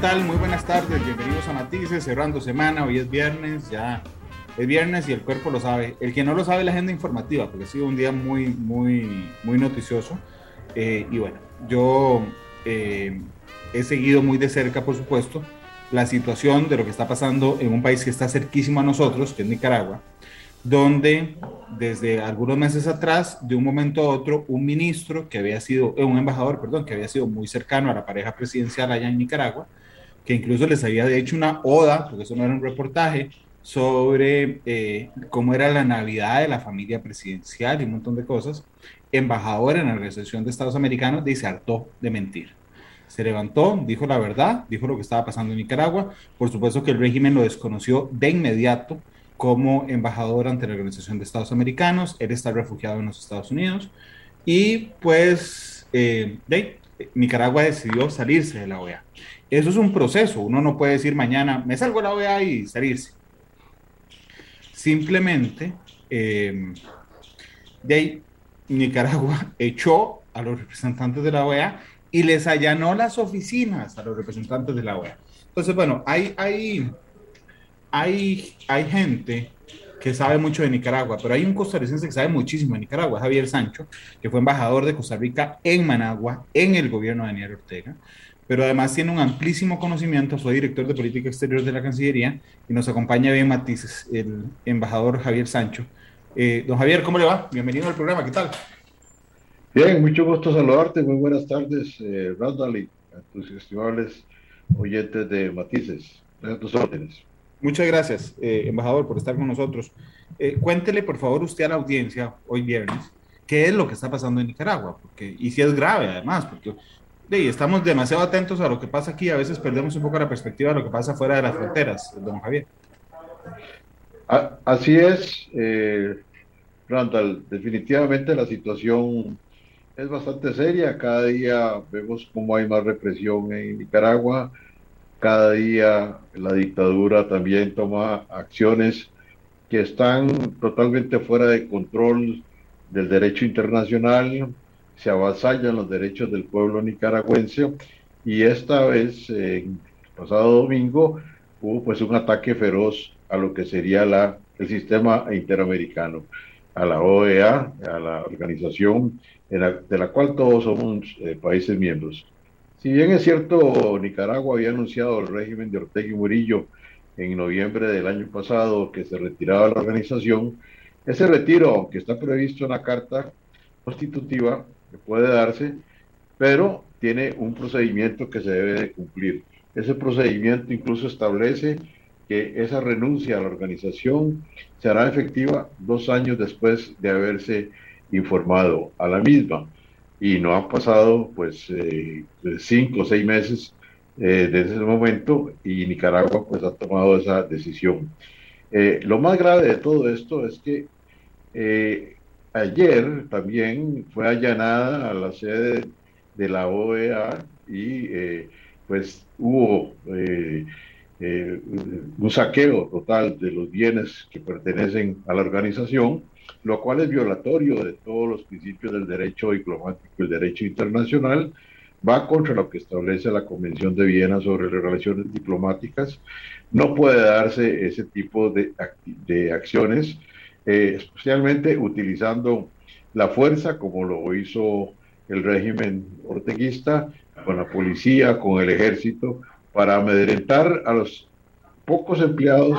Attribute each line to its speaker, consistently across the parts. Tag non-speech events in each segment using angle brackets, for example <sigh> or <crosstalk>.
Speaker 1: Tal? Muy buenas tardes, bienvenidos a Matices, cerrando semana, hoy es viernes, ya es viernes y el cuerpo lo sabe. El que no lo sabe la agenda informativa, porque ha sido un día muy, muy, muy noticioso. Eh, y bueno, yo eh, he seguido muy de cerca, por supuesto, la situación de lo que está pasando en un país que está cerquísimo a nosotros, que es Nicaragua, donde desde algunos meses atrás, de un momento a otro, un ministro que había sido, eh, un embajador, perdón, que había sido muy cercano a la pareja presidencial allá en Nicaragua, que incluso les había hecho una oda, porque eso no era un reportaje, sobre eh, cómo era la Navidad de la familia presidencial y un montón de cosas, embajador en la Organización de Estados Americanos, hartó de mentir. Se levantó, dijo la verdad, dijo lo que estaba pasando en Nicaragua. Por supuesto que el régimen lo desconoció de inmediato como embajador ante la Organización de Estados Americanos. Él está refugiado en los Estados Unidos. Y pues eh, Nicaragua decidió salirse de la OEA. Eso es un proceso. Uno no puede decir mañana, me salgo de la OEA y salirse. Simplemente, eh, de ahí, Nicaragua <laughs> echó a los representantes de la OEA y les allanó las oficinas a los representantes de la OEA. Entonces, bueno, hay, hay, hay, hay gente que sabe mucho de Nicaragua, pero hay un costarricense que sabe muchísimo de Nicaragua, Javier Sancho, que fue embajador de Costa Rica en Managua, en el gobierno de Daniel Ortega, pero además tiene un amplísimo conocimiento, fue director de política exterior de la Cancillería y nos acompaña bien Matices, el embajador Javier Sancho. Eh, don Javier, ¿cómo le va? Bienvenido al programa, ¿qué tal?
Speaker 2: Bien, mucho gusto saludarte, muy buenas tardes, eh, Randall a tus estimables oyentes de Matices, a tus órdenes.
Speaker 1: Muchas gracias, eh, embajador, por estar con nosotros. Eh, cuéntele, por favor, usted a la audiencia, hoy viernes, qué es lo que está pasando en Nicaragua, porque, y si es grave además, porque de, estamos demasiado atentos a lo que pasa aquí, a veces perdemos un poco la perspectiva de lo que pasa fuera de las fronteras, don Javier.
Speaker 2: Así es, eh, Randall, definitivamente la situación es bastante seria, cada día vemos cómo hay más represión en Nicaragua, cada día la dictadura también toma acciones que están totalmente fuera de control del derecho internacional, se avasallan los derechos del pueblo nicaragüense y esta vez, eh, pasado domingo, hubo pues un ataque feroz a lo que sería la, el sistema interamericano, a la OEA, a la organización de la cual todos somos eh, países miembros. Si bien es cierto, Nicaragua había anunciado el régimen de Ortega y Murillo en noviembre del año pasado que se retiraba la organización, ese retiro, aunque está previsto en la carta constitutiva, que puede darse, pero tiene un procedimiento que se debe de cumplir. Ese procedimiento incluso establece que esa renuncia a la organización será efectiva dos años después de haberse informado a la misma y no han pasado pues eh, cinco o seis meses eh, desde ese momento y Nicaragua pues ha tomado esa decisión. Eh, lo más grave de todo esto es que eh, ayer también fue allanada a la sede de la OEA y eh, pues hubo eh, eh, un saqueo total de los bienes que pertenecen a la organización lo cual es violatorio de todos los principios del derecho diplomático y el derecho internacional, va contra lo que establece la Convención de Viena sobre las relaciones diplomáticas. No puede darse ese tipo de, de acciones, eh, especialmente utilizando la fuerza como lo hizo el régimen orteguista, con la policía, con el ejército, para amedrentar a los pocos empleados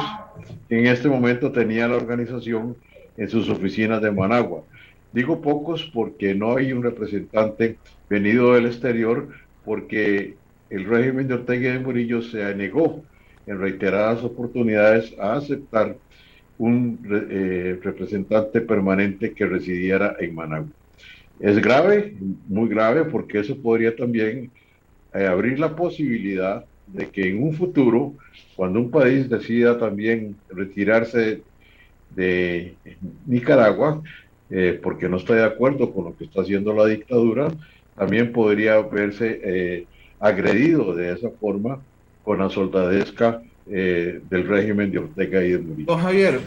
Speaker 2: que en este momento tenía la organización en sus oficinas de Managua. Digo pocos porque no hay un representante venido del exterior, porque el régimen de Ortega y de Murillo se negó en reiteradas oportunidades a aceptar un eh, representante permanente que residiera en Managua. Es grave, muy grave, porque eso podría también eh, abrir la posibilidad de que en un futuro, cuando un país decida también retirarse de Nicaragua, eh, porque no está de acuerdo con lo que está haciendo la dictadura, también podría verse agredido de esa forma con la soldadesca eh, del régimen de Ortega y de Murillo.
Speaker 1: Don Javier,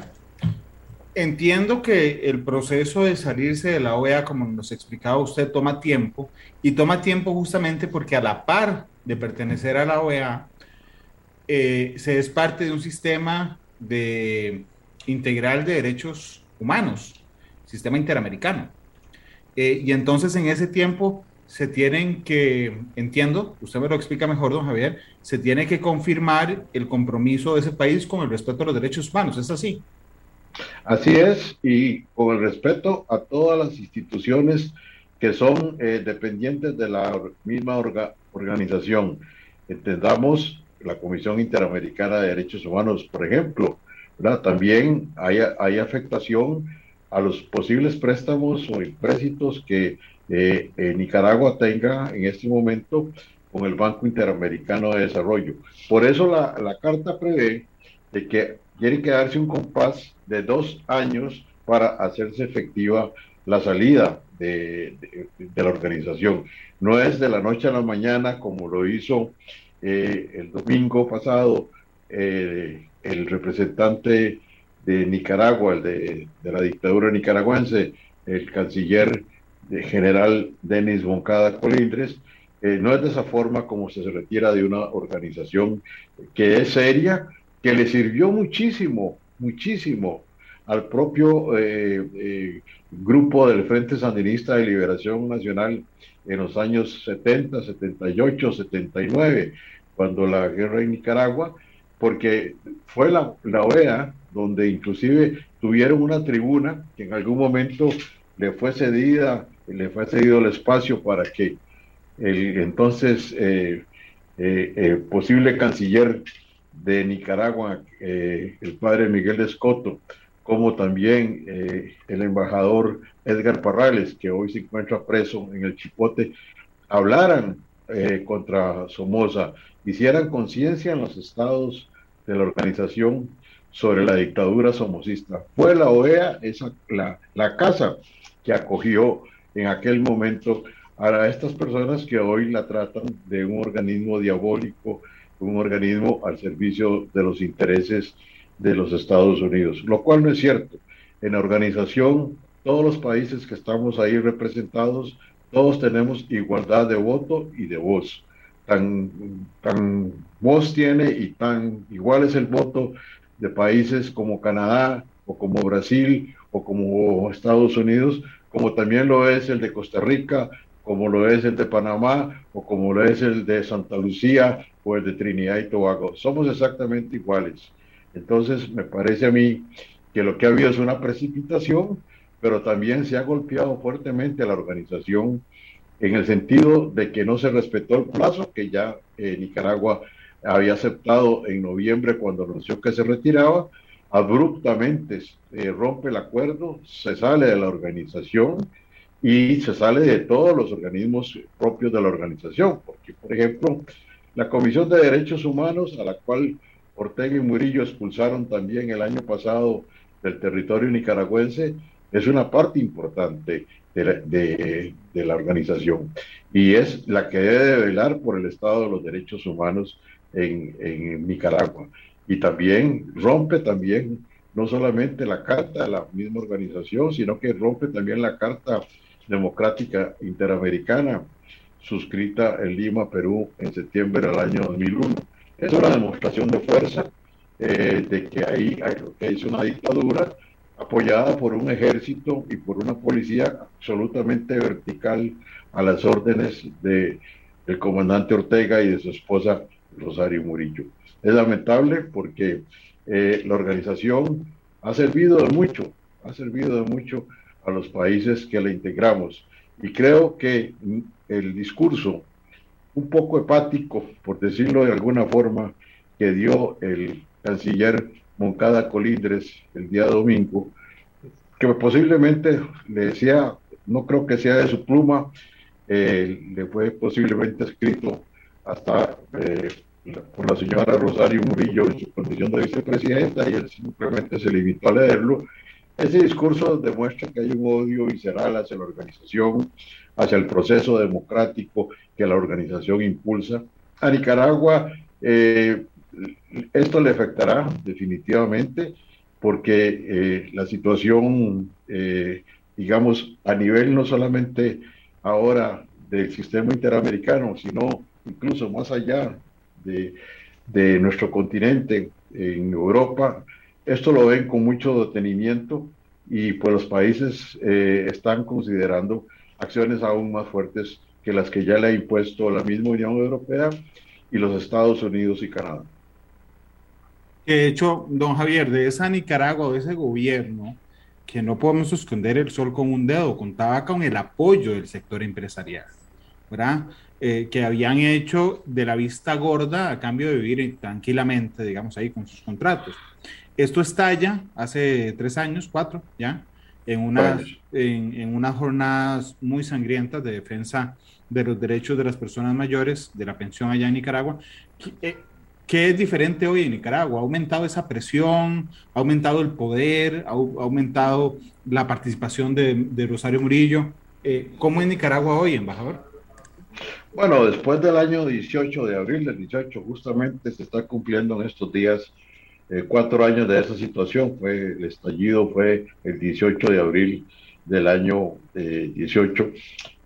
Speaker 1: entiendo que el proceso de salirse de la OEA, como nos explicaba usted, toma tiempo y toma tiempo justamente porque a la par de pertenecer a la OEA, se es parte de un sistema de integral de derechos humanos sistema interamericano. Eh, y entonces en ese tiempo se tienen que, entiendo, usted me lo explica mejor, don Javier, se tiene que confirmar el compromiso de ese país con el respeto a los derechos humanos, ¿es así?
Speaker 2: Así es, y con el respeto a todas las instituciones que son eh, dependientes de la misma organización. Entendamos la Comisión Interamericana de Derechos Humanos, por ejemplo, también hay, hay afectación a los posibles préstamos o empréstitos que eh, Nicaragua tenga en este momento con el Banco Interamericano de Desarrollo. Por eso la, carta prevé de que tiene que darse un compás de dos años para hacerse efectiva la salida de, de, la organización. No es de la noche a la mañana como lo hizo eh, el domingo pasado eh, el representante de Nicaragua, el de, la dictadura nicaragüense, el canciller general Denis Moncada Colindres, eh, no es de esa forma como se retira de una organización que es seria, que le sirvió muchísimo, muchísimo al propio eh, eh, grupo del Frente Sandinista de Liberación Nacional en los años 70, 78, 79, cuando la guerra en Nicaragua, porque fue la, la OEA donde inclusive tuvieron una tribuna que en algún momento le fue cedida, le fue cedido el espacio para que el entonces eh, eh, eh, posible canciller de Nicaragua, el padre Miguel Escoto, como también el embajador Edgar Parrales, que hoy se encuentra preso en el Chipote, hablaran contra Somoza, hicieran conciencia en los estados de la organización sobre la dictadura somocista. Fue la OEA esa, la, la casa que acogió en aquel momento a estas personas que hoy la tratan de un organismo diabólico, un organismo al servicio de los intereses de los Estados Unidos, lo cual no es cierto. En la organización, todos los países que estamos ahí representados, todos tenemos igualdad de voto y de voz. Tan, tan voz tiene y tan igual es el voto de países como Canadá o como Brasil o como Estados Unidos, como también lo es el de Costa Rica, como lo es el de Panamá o como lo es el de Santa Lucía o el de Trinidad y Tobago. Somos exactamente iguales. Entonces, me parece a mí que lo que ha habido es una precipitación, pero también se ha golpeado fuertemente a la organización en el sentido de que no se respetó el plazo que ya eh, Nicaragua había aceptado en noviembre cuando anunció que se retiraba, abruptamente eh, rompe el acuerdo, se sale de la organización y se sale de todos los organismos propios de la organización, porque por ejemplo, la Comisión de Derechos Humanos, a la cual Ortega y Murillo expulsaron también el año pasado del territorio nicaragüense, es una parte importante de de la organización y es la que debe velar por el estado de los derechos humanos en, Nicaragua. Y también rompe también no solamente la carta de la misma organización, sino que rompe también la Carta Democrática Interamericana, suscrita en Lima, Perú, en septiembre del año 2001. Es una demostración de fuerza eh, de que ahí hay es una dictadura apoyada por un ejército y por una policía absolutamente vertical a las órdenes de, del comandante Ortega y de su esposa Rosario Murillo. Es lamentable porque eh, la organización ha servido de mucho, ha servido de mucho a los países que la integramos. Y creo que el discurso un poco hepático, por decirlo de alguna forma, que dio el canciller Moncada Colindres el día domingo, que posiblemente le decía, no creo que sea de su pluma, eh, le fue posiblemente escrito hasta eh, por la señora Rosario Murillo en su condición de vicepresidenta y él simplemente se limitó a leerlo. Ese discurso demuestra que hay un odio visceral hacia la organización, hacia el proceso democrático que la organización impulsa. A Nicaragua eh, esto le afectará definitivamente porque eh, la situación, eh, digamos, a nivel no solamente ahora del sistema interamericano, sino incluso más allá de, nuestro continente, en Europa, esto lo ven con mucho detenimiento y pues los países eh, están considerando acciones aún más fuertes que las que ya le ha impuesto la misma Unión Europea y los Estados Unidos y Canadá.
Speaker 1: De hecho, don Javier, de esa Nicaragua, de ese gobierno, que no podemos esconder el sol con un dedo, contaba con el apoyo del sector empresarial, ¿verdad? Eh, que habían hecho de la vista gorda a cambio de vivir tranquilamente, digamos, ahí con sus contratos. Esto estalla hace tres años, cuatro, ya, en unas, en, en unas jornadas muy sangrientas de defensa de los derechos de las personas mayores, de la pensión allá en Nicaragua. Eh, ¿Qué es diferente hoy en Nicaragua? ¿Ha aumentado esa presión? ¿Ha aumentado el poder? ¿Ha, aumentado la participación de, Rosario Murillo? Eh, ¿Cómo es Nicaragua hoy, embajador?
Speaker 2: Bueno, después del año 18 de abril del 18, justamente se está cumpliendo en estos días eh, cuatro años de esa situación. Fue el estallido fue el 18 de abril del año 18.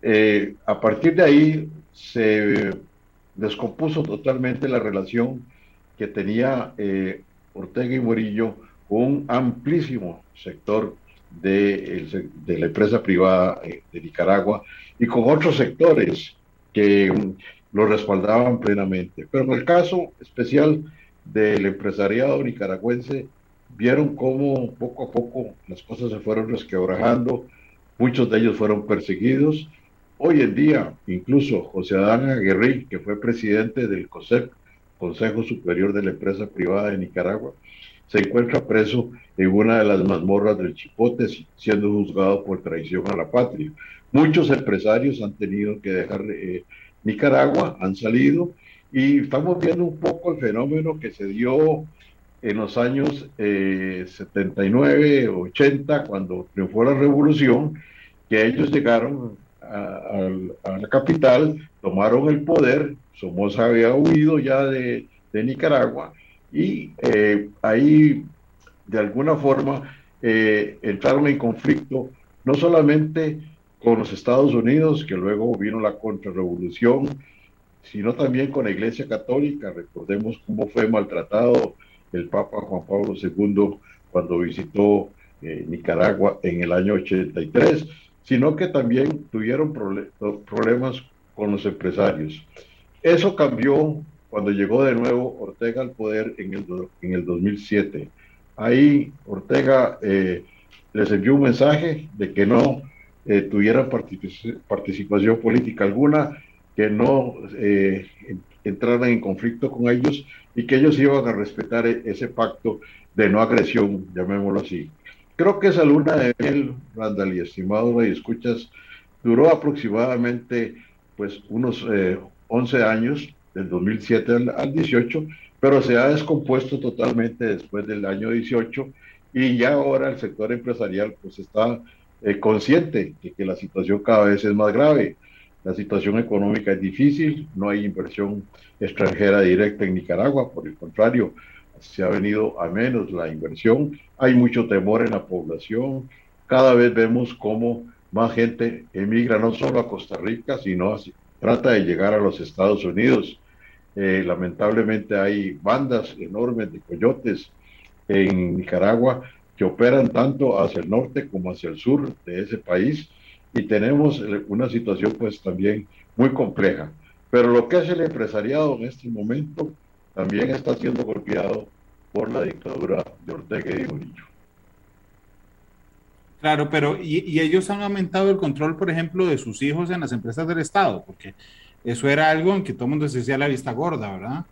Speaker 2: Eh, a partir de ahí se descompuso totalmente la relación que tenía eh, Ortega y Murillo con un amplísimo sector de, la empresa privada eh, de Nicaragua y con otros sectores que lo respaldaban plenamente. Pero en el caso especial del empresariado nicaragüense, vieron cómo poco a poco las cosas se fueron resquebrajando, muchos de ellos fueron perseguidos Hoy en día, incluso José Adán Aguirre, que fue presidente del COSEP, Consejo Superior de la Empresa Privada de Nicaragua, se encuentra preso en una de las mazmorras del Chipote, siendo juzgado por traición a la patria. Muchos empresarios han tenido que dejar eh, Nicaragua, han salido, y estamos viendo un poco el fenómeno que se dio en los años 79, eh, 80, cuando triunfó la revolución, que ellos llegaron a, la capital, tomaron el poder, Somoza había huido ya de, Nicaragua y eh, ahí de alguna forma eh, entraron en conflicto no solamente con los Estados Unidos, que luego vino la contrarrevolución, sino también con la Iglesia Católica. Recordemos cómo fue maltratado el Papa Juan Pablo II cuando visitó eh, Nicaragua en el año 83 sino que también tuvieron problemas con los empresarios. Eso cambió cuando llegó de nuevo Ortega al poder en el, en el 2007. Ahí Ortega eh, les envió un mensaje de que no eh, tuvieran participación política alguna, que no eh, entraran en conflicto con ellos y que ellos iban a respetar e-, ese pacto de no agresión, llamémoslo así. Creo que esa luna de miel, Randall y estimado y escuchas, duró aproximadamente pues unos 11 eh, años, del 2007 al, 18, pero se ha descompuesto totalmente después del año 18 y ya ahora el sector empresarial pues está eh, consciente de que la situación cada vez es más grave. La situación económica es difícil, no hay inversión extranjera directa en Nicaragua, por el contrario, se ha venido a menos la inversión, hay mucho temor en la población, cada vez vemos cómo más gente emigra no solo a Costa Rica, sino trata de llegar a los Estados Unidos. Eh, lamentablemente hay bandas enormes de coyotes en Nicaragua que operan tanto hacia el norte como hacia el sur de ese país y tenemos eh, una situación pues también muy compleja. Pero lo que es el empresariado en este momento también está siendo golpeado por la dictadura de Ortega y Murillo.
Speaker 1: Claro, pero y, ellos han aumentado el control, por ejemplo, de sus hijos en las empresas del Estado, porque eso era algo en que todo el mundo se decía la vista gorda, ¿verdad?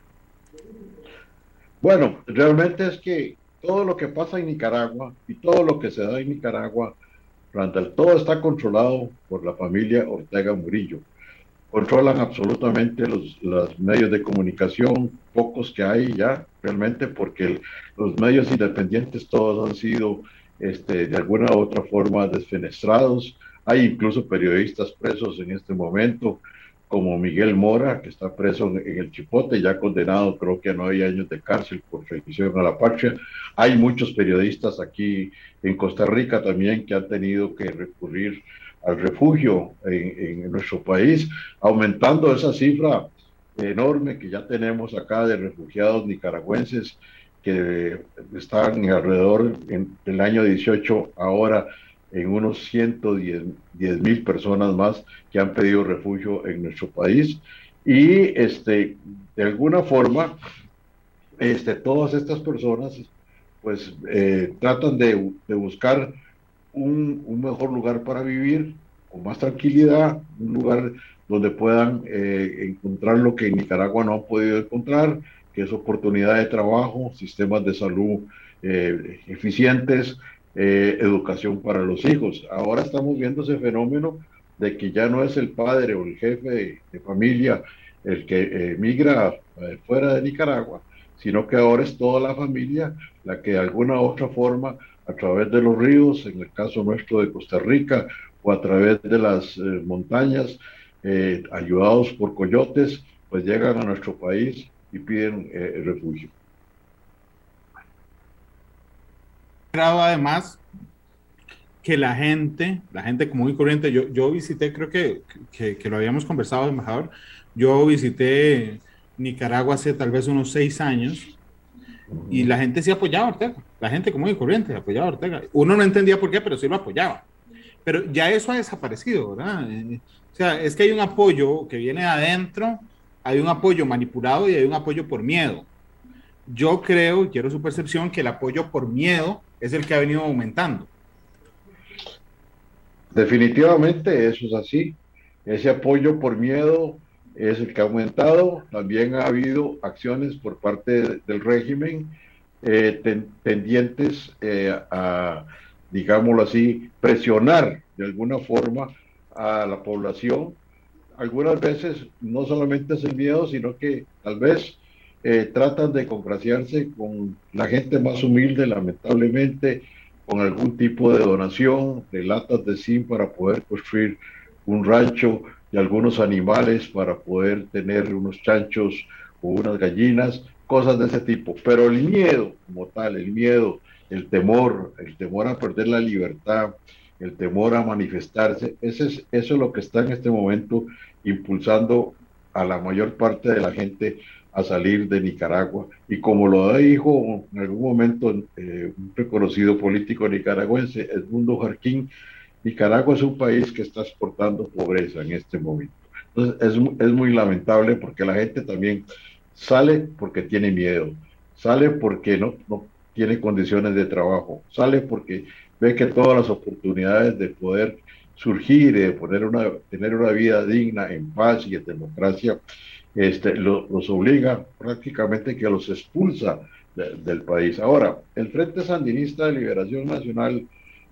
Speaker 2: Bueno, realmente es que todo lo que pasa en Nicaragua y todo lo que se da en Nicaragua, Randall, todo está controlado por la familia Ortega Murillo. controlan absolutamente los, los, medios de comunicación, pocos que hay ya realmente, porque los medios independientes todos han sido este, de alguna u otra forma desfenestrados. Hay incluso periodistas presos en este momento, como Miguel Mora, que está preso en, el Chipote, ya condenado creo que a nueve años de cárcel por traición a la patria. Hay muchos periodistas aquí en Costa Rica también que han tenido que recurrir al refugio en, en nuestro país, aumentando esa cifra enorme que ya tenemos acá de refugiados nicaragüenses que están alrededor en el año 18 ahora en unos 110 mil personas más que han pedido refugio en nuestro país. Y este de alguna forma este todas estas personas pues eh, tratan de, de buscar un, un, mejor lugar para vivir con más tranquilidad un lugar donde puedan eh, encontrar lo que en Nicaragua no han podido encontrar que es oportunidad de trabajo sistemas de salud eh, eficientes eh, educación para los hijos. Ahora estamos viendo ese fenómeno de que ya no es el padre o el jefe de, familia el que emigra eh, fuera de Nicaragua, sino que ahora es toda la familia la que de alguna u otra forma, a través de los ríos, en el caso nuestro de Costa Rica, o a través de las eh, montañas, ayudados por coyotes, pues llegan a nuestro país y piden refugio.
Speaker 1: Además que la gente, la gente común y corriente, yo, yo visité, creo que, que, lo habíamos conversado, embajador, yo visité Nicaragua hace tal vez unos seis años y la gente sí apoyaba a Ortega, la gente común y corriente apoyaba a Ortega. Uno no entendía por qué, pero sí lo apoyaba. Pero ya eso ha desaparecido, ¿verdad? Eh, o sea, es que hay un apoyo que viene de adentro, hay un apoyo manipulado y hay un apoyo por miedo. Yo creo, quiero su percepción, que el apoyo por miedo es el que ha venido aumentando.
Speaker 2: Definitivamente eso es así. Ese apoyo por miedo es el que ha aumentado. También ha habido acciones por parte del régimen eh, tendientes eh, a, digámoslo así, presionar de alguna forma a la población. Algunas veces no solamente es el miedo, sino que tal vez eh, tratan de congraciarse con la gente más humilde, lamentablemente, con algún tipo de donación de latas de zinc para poder construir un rancho y algunos animales para poder tener unos chanchos o unas gallinas, cosas de ese tipo. Pero el miedo como tal, el miedo, el temor, el temor a perder la libertad, el temor a manifestarse, ese es, eso es lo que está en este momento impulsando a la mayor parte de la gente a salir de Nicaragua. Y como lo dijo en algún momento eh, un reconocido político nicaragüense, Edmundo Jarquín, Nicaragua es un país que está exportando pobreza en este momento. Entonces es, es muy lamentable porque la gente también sale porque tiene miedo, sale porque no, no tiene condiciones de trabajo, sale porque ve que todas las oportunidades de poder surgir, de poner una, tener una vida digna en paz y en democracia, este, los obliga prácticamente que los expulsa del país. Ahora, el Frente Sandinista de Liberación Nacional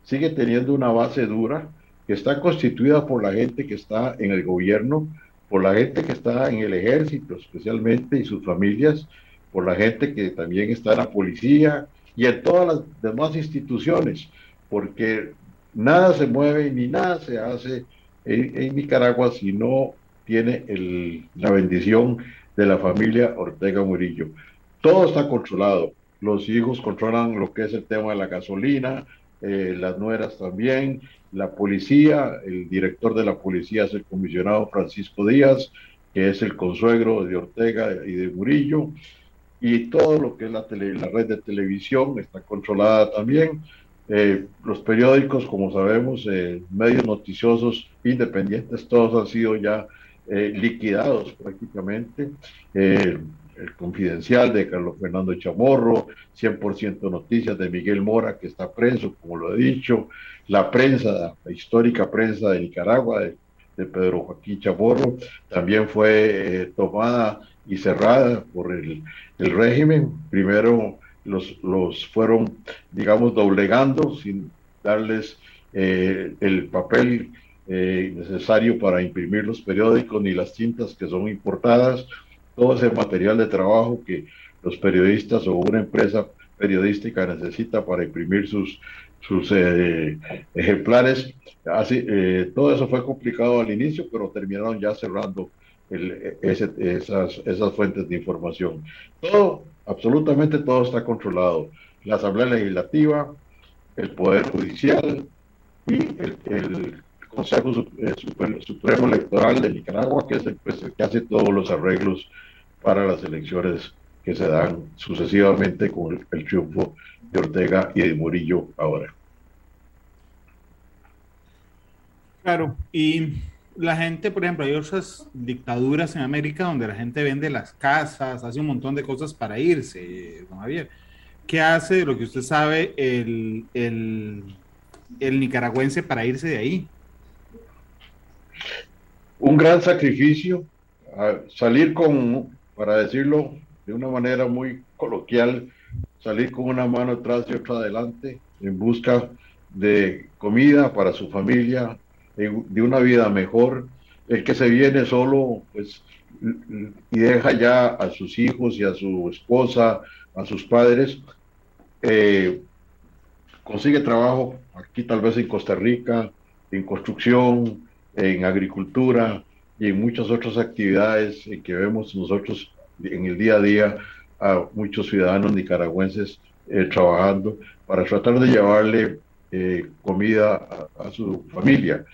Speaker 2: sigue teniendo una base dura que está constituida por la gente que está en el gobierno, por la gente que está en el ejército especialmente y sus familias, por la gente que también está en la policía y en todas las demás instituciones, porque nada se mueve ni nada se hace en, Nicaragua si no tiene el, la bendición de la familia Ortega Murillo. Todo está controlado. Los hijos controlan lo que es el tema de la gasolina, eh, las nueras también, la policía, el director de la policía es el comisionado Francisco Díaz, que es el consuegro de Ortega y de Murillo, y todo lo que es la red de televisión está controlada también. Eh, los periódicos, como sabemos, eh, medios noticiosos independientes, todos han sido ya eh, liquidados prácticamente. Eh, el confidencial de Carlos Fernando Chamorro, 100% noticias de Miguel Mora, que está preso, como lo he dicho, la prensa, la histórica prensa de Nicaragua, de, Pedro Joaquín Chamorro, también fue tomada y cerrada por el régimen. Primero los, los, fueron, digamos, doblegando sin darles el papel eh, necesario para imprimir los periódicos ni las tintas que son importadas, todo ese material de trabajo que los periodistas o una empresa periodística necesita para imprimir sus, sus eh, ejemplares. Así, eh, todo eso fue complicado al inicio, pero terminaron ya cerrando el, esas, esas fuentes de información. Todo, absolutamente todo está controlado. La Asamblea Legislativa, el Poder Judicial y el, Consejo eh, Supremo Electoral de Nicaragua, que es el, pues, que hace todos los arreglos para las elecciones que se dan sucesivamente con el, triunfo de Ortega y de Murillo ahora.
Speaker 1: Claro, y la gente, por ejemplo, hay otras dictaduras en América donde la gente vende las casas, hace un montón de cosas para irse, don Javier. ¿Qué hace, lo que usted sabe, el, el, el nicaragüense para irse de ahí?
Speaker 2: Un gran sacrificio, salir con, para decirlo de una manera muy coloquial, salir con una mano atrás y otra adelante en busca de comida para su familia, de una vida mejor. El que se viene solo, pues, y deja ya a sus hijos y a su esposa, a sus padres, eh, consigue trabajo aquí tal vez en Costa Rica, en construcción, en agricultura y en muchas otras actividades en que vemos nosotros en el día a día a muchos ciudadanos nicaragüenses eh, trabajando para tratar de llevarle eh, comida a, su familia.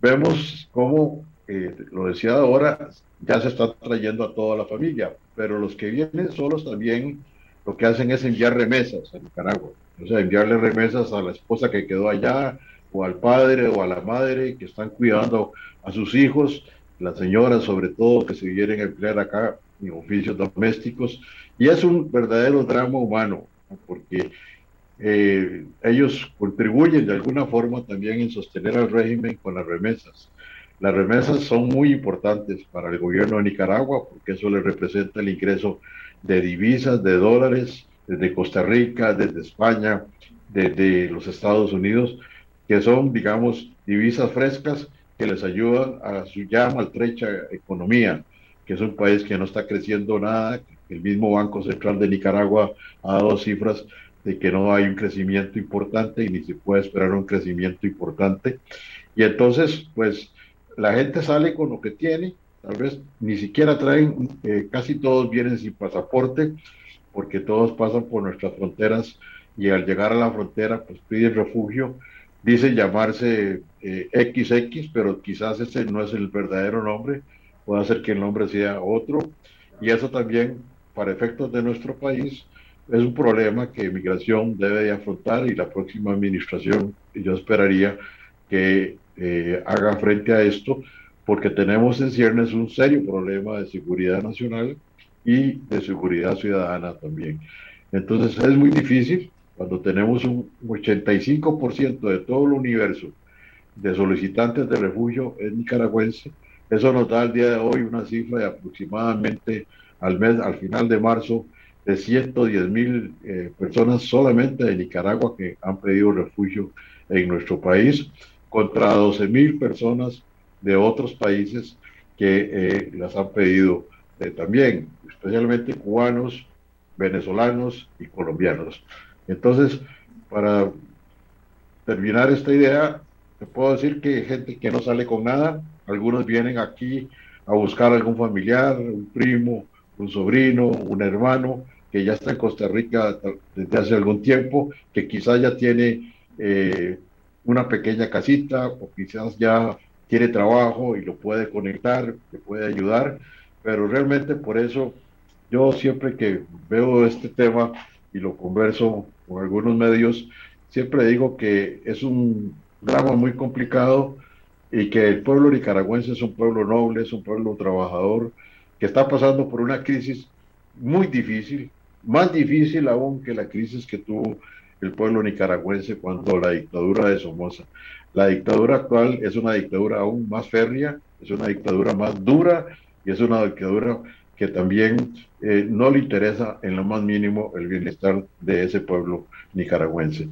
Speaker 2: Vemos cómo, eh, lo decía ahora, ya se está trayendo a toda la familia, pero los que vienen solos también lo que hacen es enviar remesas a Nicaragua, o sea, enviarle remesas a la esposa que quedó allá, o al padre o a la madre que están cuidando a sus hijos, las señoras sobre todo que se quieren emplear acá en oficios domésticos, y es un verdadero drama humano, porque eh, ellos contribuyen de alguna forma también en sostener al régimen con las remesas. Las remesas son muy importantes para el gobierno de Nicaragua porque eso le representa el ingreso de divisas, de dólares, desde Costa Rica, desde España, desde los Estados Unidos, que son, digamos, divisas frescas que les ayudan a su ya maltrecha economía, que es un país que no está creciendo nada. El mismo Banco Central de Nicaragua ha dado cifras de que no hay un crecimiento importante y ni se puede esperar un crecimiento importante. Y entonces, pues, la gente sale con lo que tiene, tal vez ni siquiera traen, eh, casi todos vienen sin pasaporte, porque todos pasan por nuestras fronteras y al llegar a la frontera, pues piden refugio. Dicen llamarse XX, eh, pero quizás ese no es el verdadero nombre, puede ser que el nombre sea otro. Y eso también, para efectos de nuestro país, es un problema que migración debe de afrontar y la próxima administración, yo esperaría que eh, haga frente a esto, porque tenemos en ciernes un serio problema de seguridad nacional y de seguridad ciudadana también. Entonces es muy difícil cuando tenemos un 85% de todo el universo de solicitantes de refugio en nicaragüense. Eso nos da al día de hoy una cifra de aproximadamente al mes, al final de marzo, de 110 mil eh, personas solamente de Nicaragua que han pedido refugio en nuestro país, contra 12 mil personas de otros países que eh, las han pedido también, especialmente cubanos, venezolanos y colombianos. Entonces, para terminar esta idea, te puedo decir que hay gente que no sale con nada, algunos vienen aquí a buscar algún familiar, un primo, un sobrino, un hermano que ya está en Costa Rica desde hace algún tiempo, que quizás ya tiene eh, una pequeña casita o quizás ya tiene trabajo y lo puede conectar, le puede ayudar, pero realmente por eso yo siempre que veo este tema y lo converso con algunos medios, siempre digo que es un drama muy complicado y que el pueblo nicaragüense es un pueblo noble, es un pueblo trabajador, que está pasando por una crisis muy difícil, más difícil aún que la crisis que tuvo el pueblo nicaragüense cuando la dictadura de Somoza. La dictadura actual es una dictadura aún más férrea, es una dictadura más dura y es una dictadura que también eh, no le interesa en lo más mínimo el bienestar de ese pueblo nicaragüense.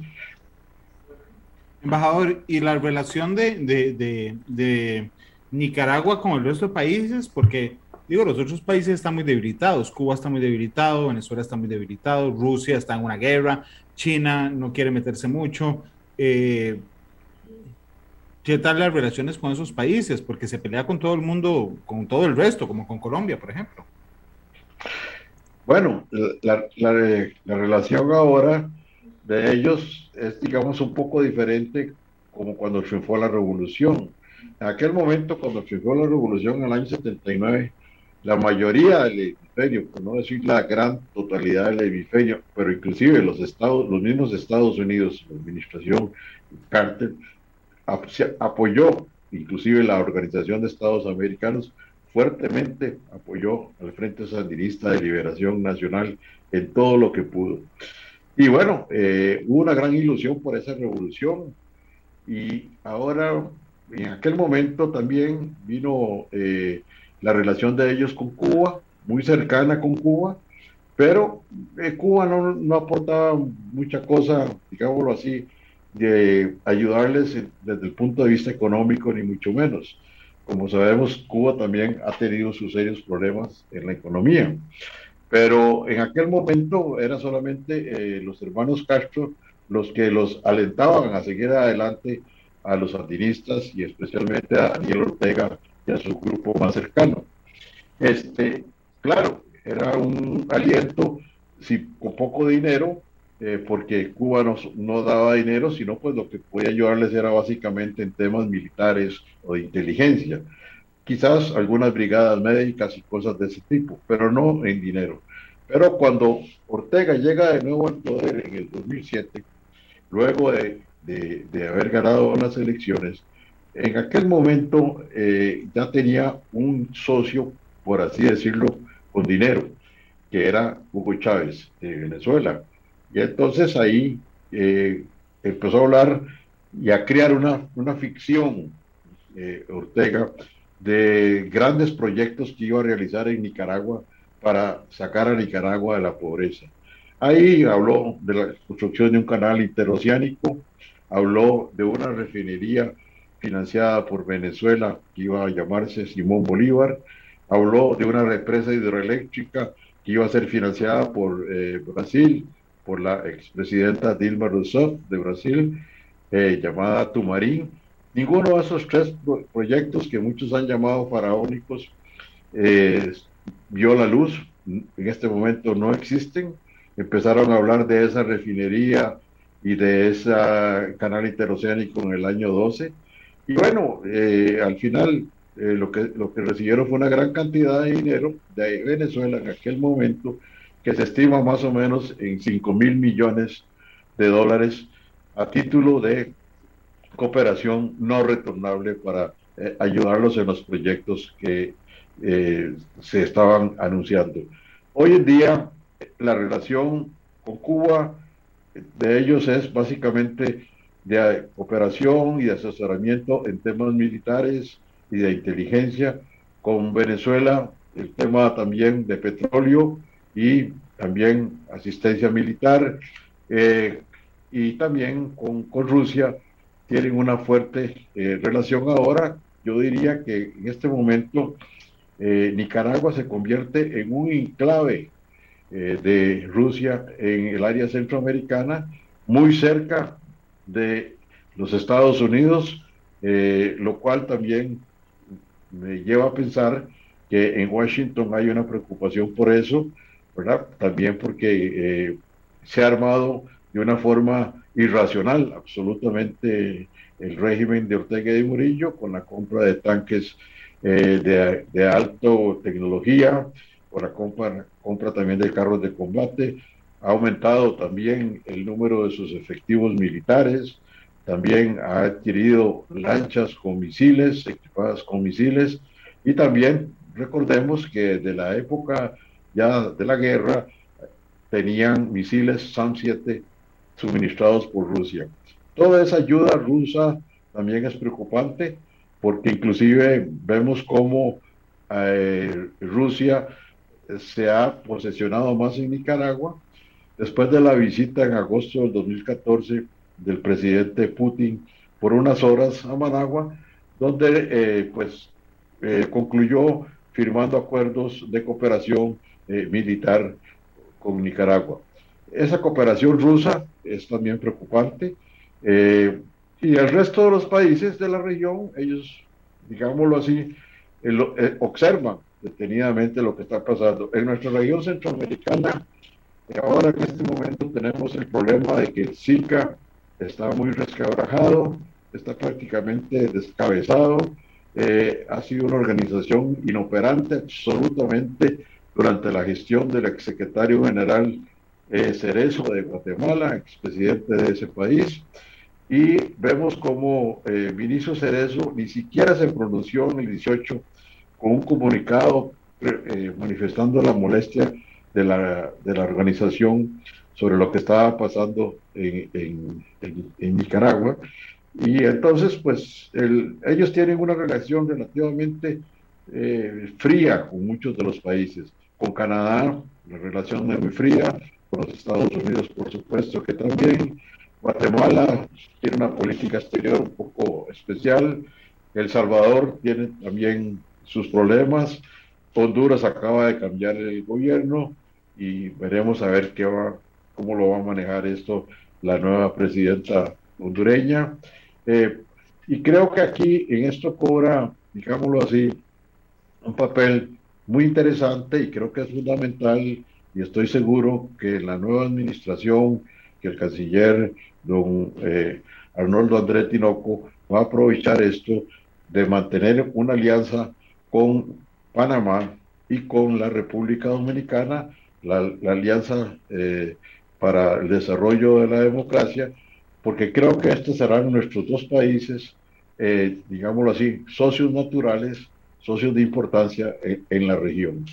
Speaker 1: Embajador, ¿y la relación de, de, de, Nicaragua con el resto de países? Porque, digo, los otros países están muy debilitados. Cuba está muy debilitado, Venezuela está muy debilitado, Rusia está en una guerra, China no quiere meterse mucho. Eh, ¿Qué tal las relaciones con esos países? Porque se pelea con todo el mundo, con todo el resto, como con Colombia, por ejemplo.
Speaker 2: Bueno, la, relación ahora de ellos es, digamos, un poco diferente como cuando triunfó la revolución. En aquel momento, cuando triunfó la revolución en el año 79, la mayoría del hemisferio, por no decir la gran totalidad del hemisferio, pero inclusive los estados, los mismos Estados Unidos, la administración Carter, apoyó, inclusive la Organización de Estados Americanos, fuertemente apoyó al Frente Sandinista de Liberación Nacional en todo lo que pudo. Y bueno, eh, hubo una gran ilusión por esa revolución y ahora, en aquel momento también vino eh, la relación de ellos con Cuba, muy cercana con Cuba, pero eh, Cuba no, no aportaba mucha cosa, digámoslo así, de ayudarles desde el punto de vista económico, ni mucho menos. Como sabemos, Cuba también ha tenido sus serios problemas en la economía. Pero en aquel momento era solamente eh, los hermanos Castro los que los alentaban a seguir adelante a los sandinistas y especialmente a Daniel Ortega a su grupo más cercano. Este, claro, era un aliento, si con poco dinero, eh, porque Cuba no, no, daba dinero, sino pues lo que podía ayudarles era básicamente en temas militares o de inteligencia. Quizás algunas brigadas médicas y cosas de ese tipo, pero no en dinero. Pero cuando Ortega llega de nuevo al poder en el 2007, luego de, de, de haber ganado las elecciones, en aquel momento eh, ya tenía un socio, por así decirlo, con dinero, que era Hugo Chávez de Venezuela y entonces ahí eh, empezó a hablar y a crear una, una ficción, eh, Ortega, de grandes proyectos que iba a realizar en Nicaragua para sacar a Nicaragua de la pobreza. Ahí habló de la construcción de un canal interoceánico, habló de una refinería financiada por Venezuela que iba a llamarse Simón Bolívar, habló de una represa hidroeléctrica que iba a ser financiada por eh, Brasil, por la expresidenta Dilma Rousseff de Brasil, eh, llamada Tumarín. Ninguno de esos tres proyectos que muchos han llamado faraónicos eh, vio la luz, en este momento no existen. Empezaron a hablar de esa refinería y de ese canal interoceánico en el año 12. Y bueno, eh, al final lo, que, lo que recibieron fue una gran cantidad de dinero de Venezuela en aquel momento que se estima más o menos en 5 mil millones de dólares a título de cooperación no retornable para eh, ayudarlos en los proyectos que eh, se estaban anunciando. Hoy en día la relación con Cuba de ellos es básicamente de cooperación y de asesoramiento en temas militares y de inteligencia. Con Venezuela el tema también de petróleo y también asistencia militar eh, y también con, con, Rusia tienen una fuerte eh, relación ahora. Yo diría que en este momento eh, Nicaragua se convierte en un enclave de Rusia en el área centroamericana, muy cerca de los Estados Unidos, lo cual también me lleva a pensar que en Washington hay una preocupación por eso también porque eh, se ha armado de una forma irracional absolutamente el régimen de Ortega y Murillo con la compra de tanques eh, de, de alta tecnología, con la compra, compra también de carros de combate, ha aumentado también el número de sus efectivos militares, también ha adquirido lanchas con misiles, equipadas con misiles, y también recordemos que de la época ya de la guerra tenían misiles SAM-7 suministrados por Rusia. Toda esa ayuda rusa también es preocupante porque inclusive vemos cómo eh, Rusia se ha posesionado más en Nicaragua. Después de la visita en agosto del 2014 del presidente Putin por unas horas a Managua, donde eh, pues eh, concluyó firmando acuerdos de cooperación eh, militar con Nicaragua. Esa cooperación rusa es también preocupante y el resto de los países de la región, ellos, digámoslo así, observan detenidamente lo que está pasando. En nuestra región centroamericana, ahora en este momento tenemos el problema de que Zika está muy resquebrajado, está prácticamente descabezado, eh, ha sido una organización inoperante absolutamente durante la gestión del exsecretario general eh, Cerezo de Guatemala, expresidente de ese país, y vemos como eh, ministro Cerezo ni siquiera se pronunció en el 18 con un comunicado eh, manifestando la molestia de la, de la organización sobre lo que estaba pasando en, en, Nicaragua. Y entonces, pues, ellos tienen una relación relativamente eh, fría con muchos de los países. Con Canadá, la relación es muy fría, con los Estados Unidos, por supuesto que también. Guatemala tiene una política exterior un poco especial. El Salvador tiene también sus problemas. Honduras acaba de cambiar el gobierno y veremos a ver qué va, cómo lo va a manejar esto la nueva presidenta hondureña. Eh, y creo que aquí en esto cobra, digámoslo así, un papel muy interesante y creo que es fundamental y estoy seguro que la nueva administración, que el canciller don eh, Arnoldo André Tinoco va a aprovechar esto de mantener una alianza con Panamá y con la República Dominicana, la, alianza eh, para el desarrollo de la democracia, porque creo que estos serán nuestros dos países, eh, digámoslo así, socios naturales, socios de importancia en, la región.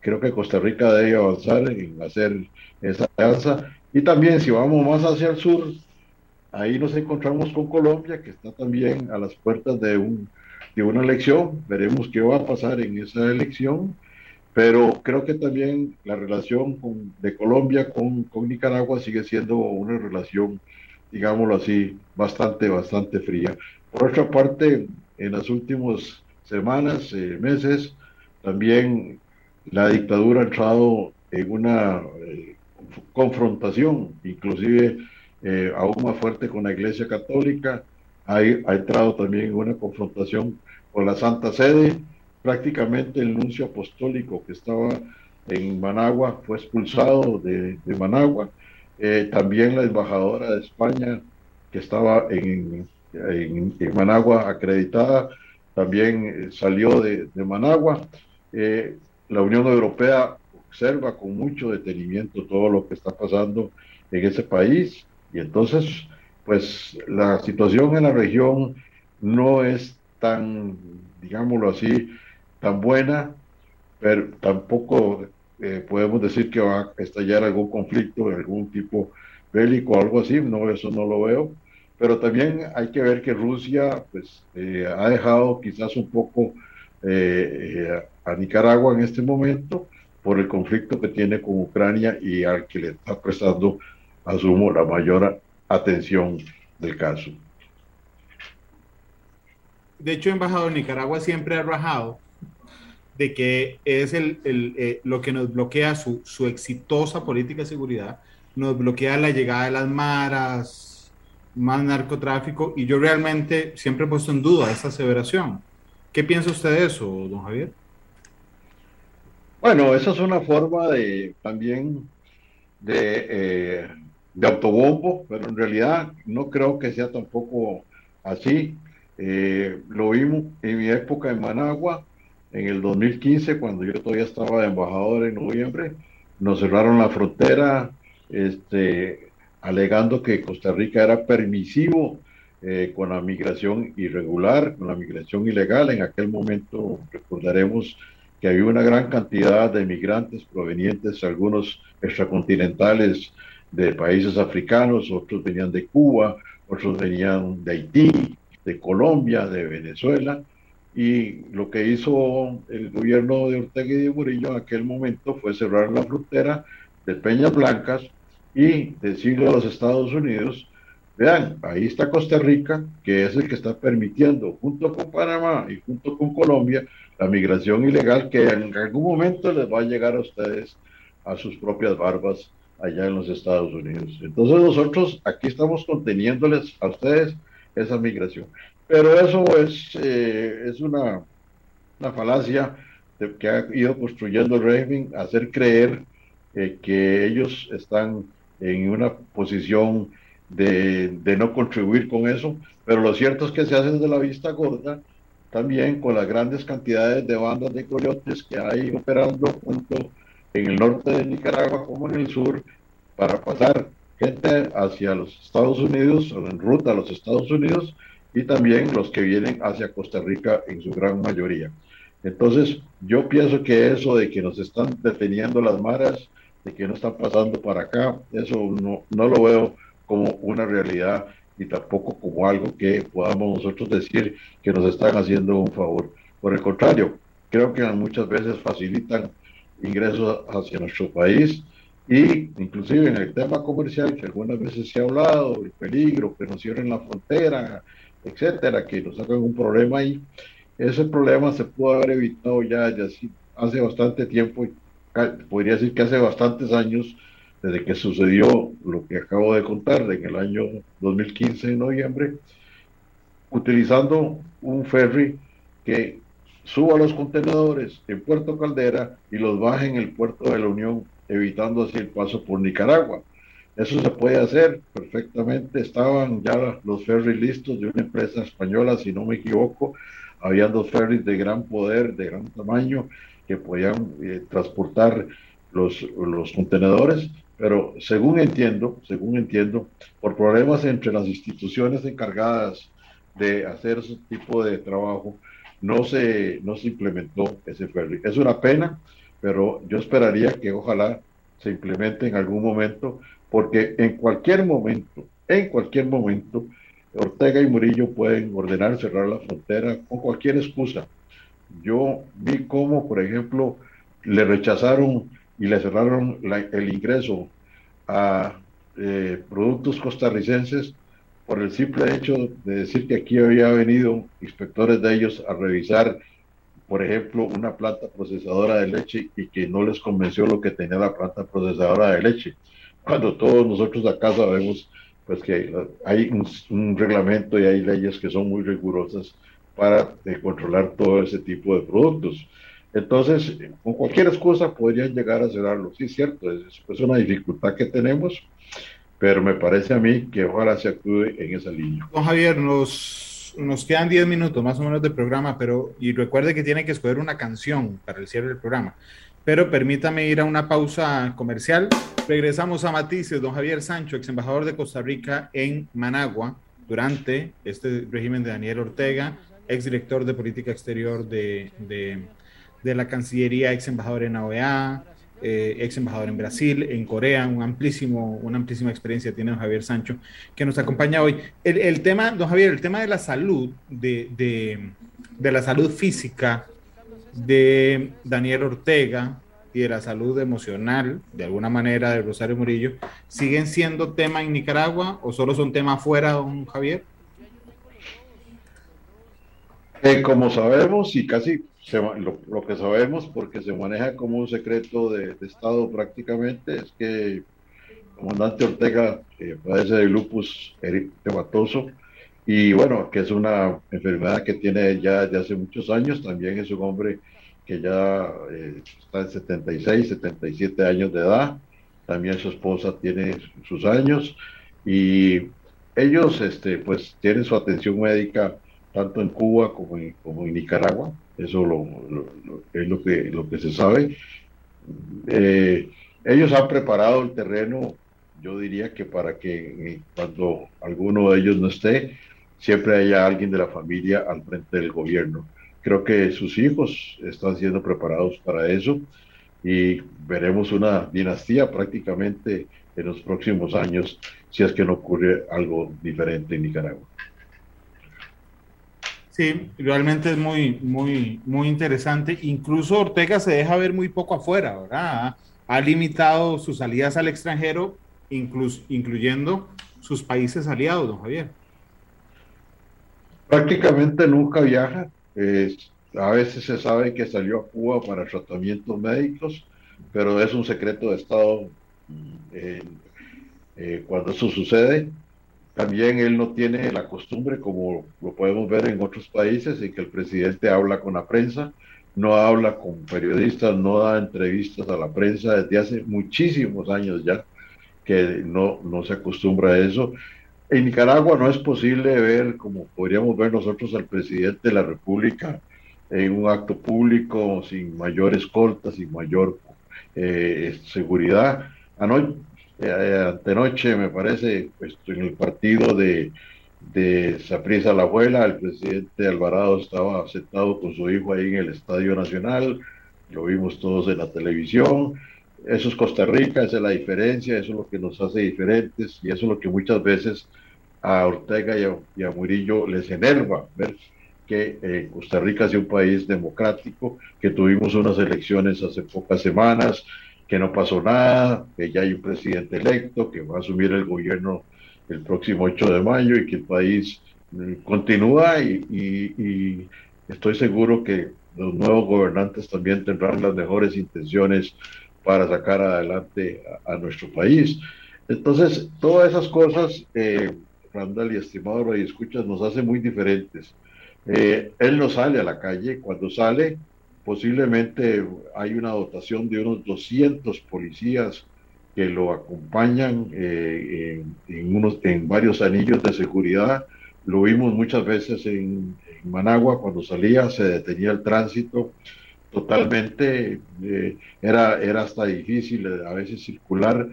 Speaker 2: Creo que Costa Rica debe avanzar en hacer esa alianza. Y también si vamos más hacia el sur, ahí nos encontramos con Colombia, que está también a las puertas de un de una elección. Veremos qué va a pasar en esa elección. Pero creo que también la relación de Colombia con, con Nicaragua sigue siendo una relación, digámoslo así, bastante, bastante fría. Por otra parte, en las últimas semanas, eh, meses, también la dictadura ha entrado en una eh, confrontación, inclusive eh, aún más fuerte con la Iglesia Católica, ha, entrado también en una confrontación con la Santa Sede. Prácticamente el nuncio apostólico que estaba en Managua fue expulsado de, Managua. Eh, también la embajadora de España que estaba en, Managua acreditada también eh, salió de, Managua. Eh, la Unión Europea observa con mucho detenimiento todo lo que está pasando en ese país y entonces pues la situación en la región no es tan, digámoslo así, tan buena, pero tampoco eh, podemos decir que va a estallar algún conflicto algún tipo bélico o algo así, no, eso no lo veo. Pero también hay que ver que Rusia pues, eh, ha dejado quizás un poco eh, a Nicaragua en este momento por el conflicto que tiene con Ucrania y al que le está prestando, asumo, la mayor atención del caso.
Speaker 1: De hecho, embajador, Nicaragua siempre ha rajado de que es el, el eh, lo que nos bloquea su, su, exitosa política de seguridad, nos bloquea la llegada de las maras, más narcotráfico, y yo realmente siempre he puesto en duda esa aseveración. ¿Qué piensa usted de eso, don Javier?
Speaker 2: Bueno, esa es una forma de también de eh, de autobombo, pero en realidad no creo que sea tampoco así. Eh, lo vimos en mi época en Managua, en el 2015, cuando yo todavía estaba de embajador en noviembre, nos cerraron la frontera, este, alegando que Costa Rica era permisivo eh, con la migración irregular, con la migración ilegal. En aquel momento recordaremos que había una gran cantidad de migrantes provenientes, algunos extracontinentales, de países africanos, otros venían de Cuba, otros venían de Haití, de Colombia, de Venezuela, y lo que hizo el gobierno de Ortega y de Murillo en aquel momento fue cerrar la frontera de Peñas Blancas y decirle a los Estados Unidos Vean, ahí está Costa Rica, que es el que está permitiendo, junto con Panamá y junto con Colombia, la migración ilegal que en algún momento les va a llegar a ustedes a sus propias barbas allá en los Estados Unidos. Entonces nosotros aquí estamos conteniéndoles a ustedes esa migración. Pero eso es, eh, es una, una falacia de, que ha ido construyendo el régimen, hacer creer eh, que ellos están en una posición de, de, no contribuir con eso, pero lo cierto es que se hacen de la vista gorda también con las grandes cantidades de bandas de coyotes que hay operando tanto en el norte de Nicaragua como en el sur para pasar gente hacia los Estados Unidos o en ruta a los Estados Unidos y también los que vienen hacia Costa Rica en su gran mayoría. Entonces, yo pienso que eso de que nos están deteniendo las maras, de que no están pasando para acá, eso no, no lo veo como una realidad y tampoco como algo que podamos nosotros decir que nos están haciendo un favor. Por el contrario, creo que muchas veces facilitan ingresos hacia nuestro país y inclusive en el tema comercial que algunas veces se ha hablado, el peligro que nos cierren la frontera, etcétera, que nos hagan un problema ahí. Ese problema se pudo haber evitado ya, ya hace bastante tiempo, podría decir que hace bastantes años, desde que sucedió lo que acabo de contar en el año 2015, en noviembre, utilizando un ferry que suba los contenedores en Puerto Caldera y los baje en el puerto de la Unión, evitando así el paso por Nicaragua. Eso se puede hacer perfectamente. Estaban ya los ferries listos de una empresa española, si no me equivoco. Había dos ferries de gran poder, de gran tamaño, que podían eh, transportar los, los contenedores pero según entiendo, según entiendo, por problemas entre las instituciones encargadas de hacer ese tipo de trabajo, no se, no se implementó ese ferry. Es una pena, pero yo esperaría que ojalá se implemente en algún momento, porque en cualquier momento, en cualquier momento, Ortega y Murillo pueden ordenar cerrar la frontera con cualquier excusa. Yo vi cómo, por ejemplo, le rechazaron y le cerraron el ingreso a eh, productos costarricenses por el simple hecho de decir que aquí había venido inspectores de ellos a revisar, por ejemplo, una planta procesadora de leche y que no les convenció lo que tenía la planta procesadora de leche. Cuando todos nosotros acá sabemos pues que hay un, reglamento y hay leyes que son muy rigurosas para eh, controlar todo ese tipo de productos. Entonces, con cualquier excusa podrían llegar a cerrarlo. Sí, cierto, es, una dificultad que tenemos, pero me parece a mí que ojalá se actúe en esa línea.
Speaker 1: Don Javier, nos, nos quedan 10 minutos más o menos de programa, pero y recuerde que tiene que escoger una canción para el cierre del programa. Pero permítame ir a una pausa comercial. Regresamos a Matices, don Javier Sancho, ex embajador de Costa Rica en Managua durante este régimen de Daniel Ortega, ex director de política exterior de, de la Cancillería, ex embajador en OEA, eh, ex embajador en Brasil, en Corea, un amplísimo, una amplísima experiencia tiene don Javier Sancho, que nos acompaña hoy. El, tema, don Javier, el tema de la salud, de, de, la salud física de Daniel Ortega y de la salud emocional, de alguna manera, de Rosario Murillo, ¿siguen siendo tema en Nicaragua o solo son tema afuera, don Javier?
Speaker 2: Eh, como sabemos, y casi lo, que sabemos, porque se maneja como un secreto de, Estado prácticamente, es que el comandante Ortega eh, padece de lupus eritematoso y bueno, que es una enfermedad que tiene ya desde hace muchos años, también es un hombre que ya eh, está en 76, 77 años de edad, también su esposa tiene sus años y ellos este, pues tienen su atención médica tanto en Cuba como en, como en Nicaragua eso lo, es lo que, lo que se sabe. Eh, ellos han preparado el terreno, yo diría que para que eh, cuando alguno de ellos no esté, siempre haya alguien de la familia al frente del gobierno. Creo que sus hijos están siendo preparados para eso y veremos una dinastía prácticamente en los próximos años si es que no ocurre algo diferente en Nicaragua.
Speaker 1: Sí, realmente es muy, muy, muy interesante. Incluso Ortega se deja ver muy poco afuera, ¿verdad? Ha limitado sus salidas al extranjero, incluyendo sus países aliados, don Javier.
Speaker 2: Prácticamente nunca viaja. a veces se sabe que salió a Cuba para tratamientos médicos, pero es un secreto de Estado eh, eh, cuando eso sucede. También él no tiene la costumbre, como lo podemos ver en otros países, en que el presidente habla con la prensa, no habla con periodistas, no da entrevistas a la prensa desde hace muchísimos años ya, que no, no se acostumbra a eso. En Nicaragua no es posible ver, como podríamos ver nosotros al presidente de la República en un acto público, sin mayor escolta, sin mayor eh, seguridad. Anoche, eh, antenoche, me parece, pues, en el partido de, de Saprisa la abuela, el presidente Alvarado estaba sentado con su hijo ahí en el Estadio Nacional, lo vimos todos en la televisión. Eso es Costa Rica, esa es la diferencia, eso es lo que nos hace diferentes y eso es lo que muchas veces a Ortega y a, Murillo les enerva ver que eh, Costa Rica sea un país democrático, que tuvimos unas elecciones hace pocas semanas, que no pasó nada, que ya hay un presidente electo, que va a asumir el gobierno el próximo 8 de mayo y que el país mm, continúa y, estoy seguro que los nuevos gobernantes también tendrán las mejores intenciones para sacar adelante a, nuestro país. Entonces, todas esas cosas, eh, Randall y estimado y escuchas, nos hace muy diferentes. Eh, él no sale a la calle, cuando sale posiblemente hay una dotación de unos 200 policías que lo acompañan eh, en, unos, en varios anillos de seguridad. Lo vimos muchas veces en, Managua, cuando salía se detenía el tránsito totalmente, eh, era, era hasta difícil a veces circular.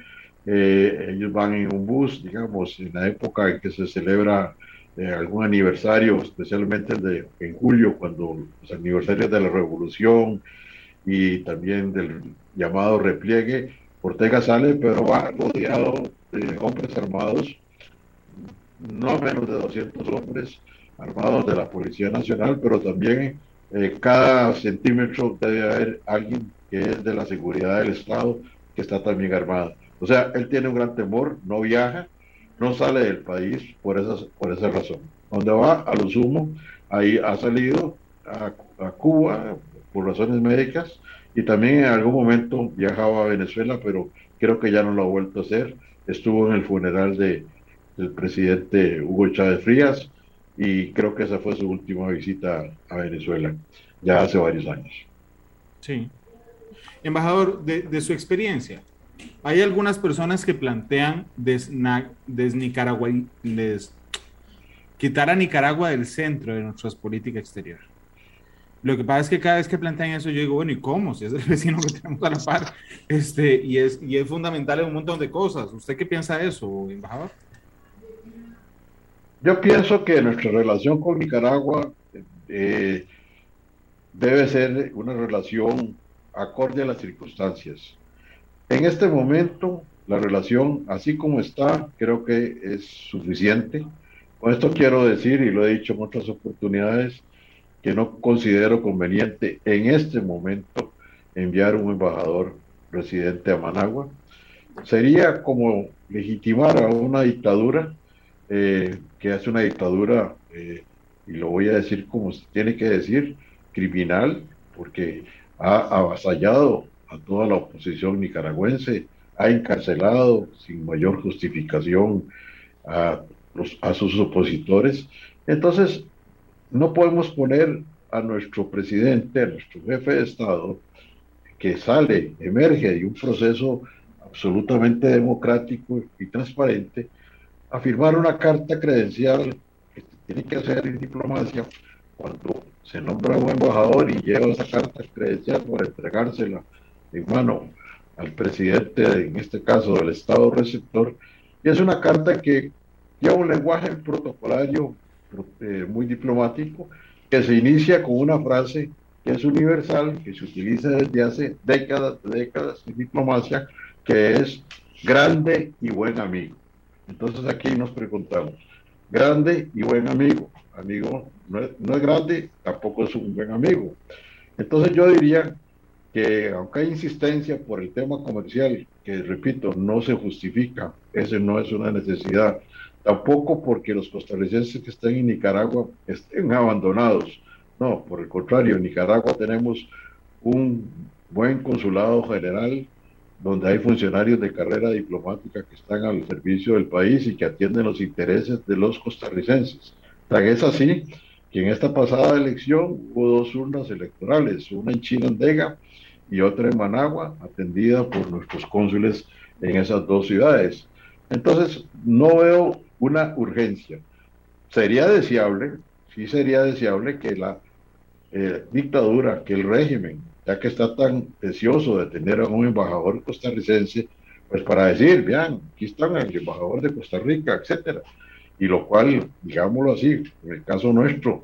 Speaker 2: Eh, ellos van en un bus, digamos, en la época en que se celebra algún aniversario, especialmente el de en julio, cuando los aniversarios de la revolución y también del llamado repliegue, Ortega sale, pero va rodeado de hombres armados, no menos de 200 hombres armados de la Policía Nacional, pero también eh, cada centímetro debe haber alguien que es de la seguridad del Estado que está también armado. O sea, él tiene un gran temor, no viaja, no sale del país por, esas, por esa razón. Donde va, a lo sumo, ahí ha salido a, Cuba por razones médicas y también en algún momento viajaba a Venezuela, pero creo que ya no lo ha vuelto a hacer. Estuvo en el funeral de, del presidente Hugo Chávez Frías y creo que esa fue su última visita a Venezuela, ya hace varios años.
Speaker 1: Sí. Embajador, de, de su experiencia, hay algunas personas que plantean des, quitar a Nicaragua del centro de nuestra política exterior. Lo que pasa es que cada vez que plantean eso, yo digo, bueno, ¿y cómo? Si es el <laughs> vecino que tenemos a la par, este, y, es, y es fundamental en un montón de cosas. ¿Usted qué piensa de eso, embajador?
Speaker 2: Yo pienso que nuestra relación con Nicaragua eh, debe ser una relación acorde a las circunstancias. En este momento, la relación, así como está, creo que es suficiente. Con esto quiero decir, y lo he dicho en otras oportunidades, que no considero conveniente en este momento enviar un embajador residente a Managua. Sería como legitimar a una dictadura eh, que hace una dictadura, eh, y lo voy a decir como se tiene que decir, criminal, porque ha avasallado a toda la oposición nicaragüense, ha encarcelado sin mayor justificación a, sus opositores. Entonces, no podemos poner a nuestro presidente, a nuestro jefe de Estado, que sale, emerge de un proceso absolutamente democrático y transparente, a firmar una carta credencial que tiene que hacer en diplomacia cuando se nombra un embajador y lleva esa carta credencial para entregársela en mano al presidente, en este caso del Estado receptor, y es una carta que lleva un lenguaje protocolario eh, muy diplomático, que se inicia con una frase que es universal, que se utiliza desde hace décadas, décadas en diplomacia, que es grande y buen amigo. Entonces aquí nos preguntamos, grande y buen amigo. Amigo no es, no es grande, tampoco es un buen amigo. Entonces yo diría que aunque hay insistencia por el tema comercial, que repito, no se justifica, ese no es una necesidad, tampoco porque los costarricenses que estén en Nicaragua estén abandonados, no, por el contrario, en Nicaragua tenemos un buen consulado general donde hay funcionarios de carrera diplomática que están al servicio del país y que atienden los intereses de los costarricenses. Tan es así que en esta pasada elección hubo dos urnas electorales, una en Chinandega y otra en Managua, atendida por nuestros cónsules en esas dos ciudades. Entonces, no veo una urgencia. Sería deseable, sí sería deseable que la eh, dictadura, que el régimen, ya que está tan deseoso de tener a un embajador costarricense, pues para decir, vean, aquí están el embajador de Costa Rica, etcétera. Y lo cual, digámoslo así, en el caso nuestro,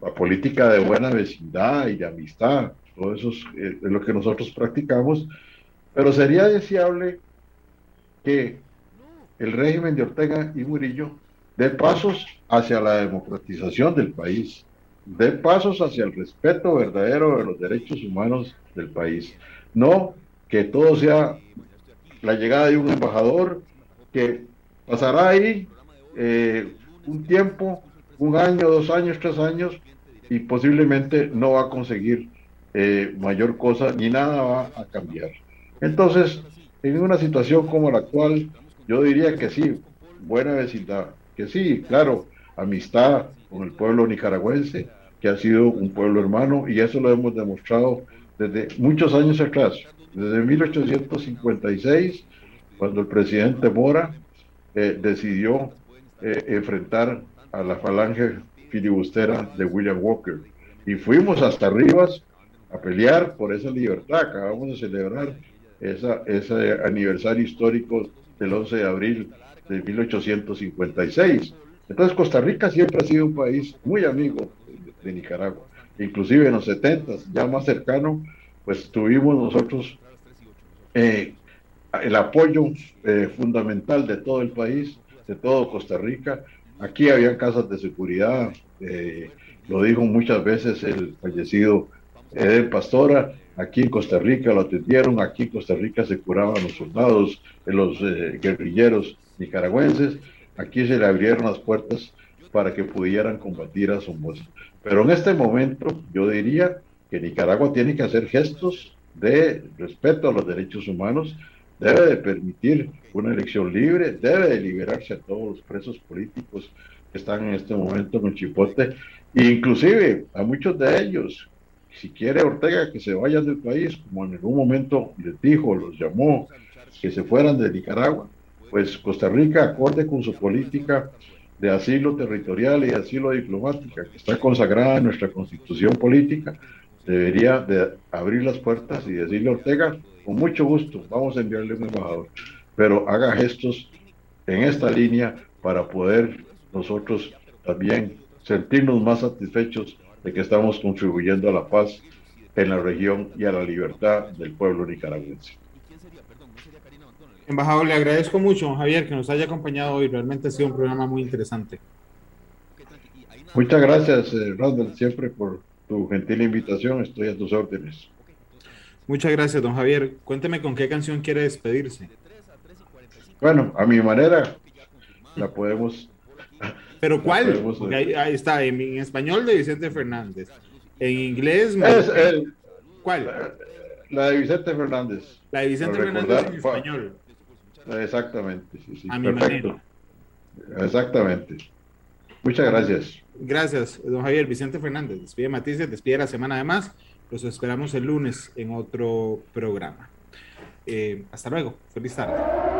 Speaker 2: la política de buena vecindad y de amistad, todo eso eh, es, lo que nosotros practicamos, pero sería deseable que el régimen de Ortega y Murillo dé pasos hacia la democratización del país, dé pasos hacia el respeto verdadero de los derechos humanos del país. No que todo sea la llegada de un embajador que pasará ahí eh, un tiempo, un año, dos años, tres años, y posiblemente no va a conseguir eh, mayor cosa ni nada va a cambiar. Entonces, en una situación como la actual, yo diría que sí, buena vecindad, que sí, claro, amistad con el pueblo nicaragüense, que ha sido un pueblo hermano, y eso lo hemos demostrado desde muchos años atrás, desde 1856, cuando el presidente Mora eh, decidió eh, enfrentar a la falange filibustera de William Walker. Y fuimos hasta Rivas a pelear por esa libertad. Acabamos de celebrar esa, ese aniversario histórico del 11 de abril de 1856. Entonces Costa Rica siempre ha sido un país muy amigo de, Nicaragua. Inclusive en los 70, ya más cercano, pues tuvimos nosotros eh, el apoyo eh, fundamental de todo el país, de todo Costa Rica. Aquí había casas de seguridad, eh, lo dijo muchas veces el fallecido Eden Pastora, aquí en Costa Rica lo atendieron, aquí en Costa Rica se curaban los soldados, los eh, guerrilleros nicaragüenses, aquí se le abrieron las puertas para que pudieran combatir a Somoza. Pero en este momento yo diría que Nicaragua tiene que hacer gestos de respeto a los derechos humanos, debe de permitir una elección libre, debe de liberarse a todos los presos políticos que están en este momento en Chipote, e inclusive a muchos de ellos si quiere Ortega que se vayan del país, como en algún momento les dijo, los llamó, que se fueran de Nicaragua, pues Costa Rica, acorde con su política de asilo territorial y asilo diplomática, que está consagrada en nuestra constitución política, debería de abrir las puertas y decirle a Ortega, con mucho gusto, vamos a enviarle un embajador, pero haga gestos en esta línea para poder nosotros también sentirnos más satisfechos de que estamos contribuyendo a la paz en la región y a la libertad del pueblo nicaragüense.
Speaker 1: Embajador, le agradezco mucho, Javier, que nos haya acompañado hoy. Realmente ha sido un programa muy interesante.
Speaker 2: Muchas gracias, eh, Randall, siempre por tu gentil invitación. Estoy a tus órdenes.
Speaker 1: Muchas gracias, don Javier. Cuénteme con qué canción quiere despedirse.
Speaker 2: Bueno, a mi manera, la podemos
Speaker 1: ¿Pero cuál? ahí, está, en, español de Vicente Fernández. En inglés.
Speaker 2: ¿Cuál? La de Vicente Fernández.
Speaker 1: La de Vicente Fernández en español.
Speaker 2: Exactamente, sí, sí. A mi manera. Exactamente. Muchas gracias.
Speaker 1: Gracias, don Javier. Vicente Fernández, despide Matices, despide la semana además. Los esperamos el lunes en otro programa. Eh, hasta luego. Feliz tarde.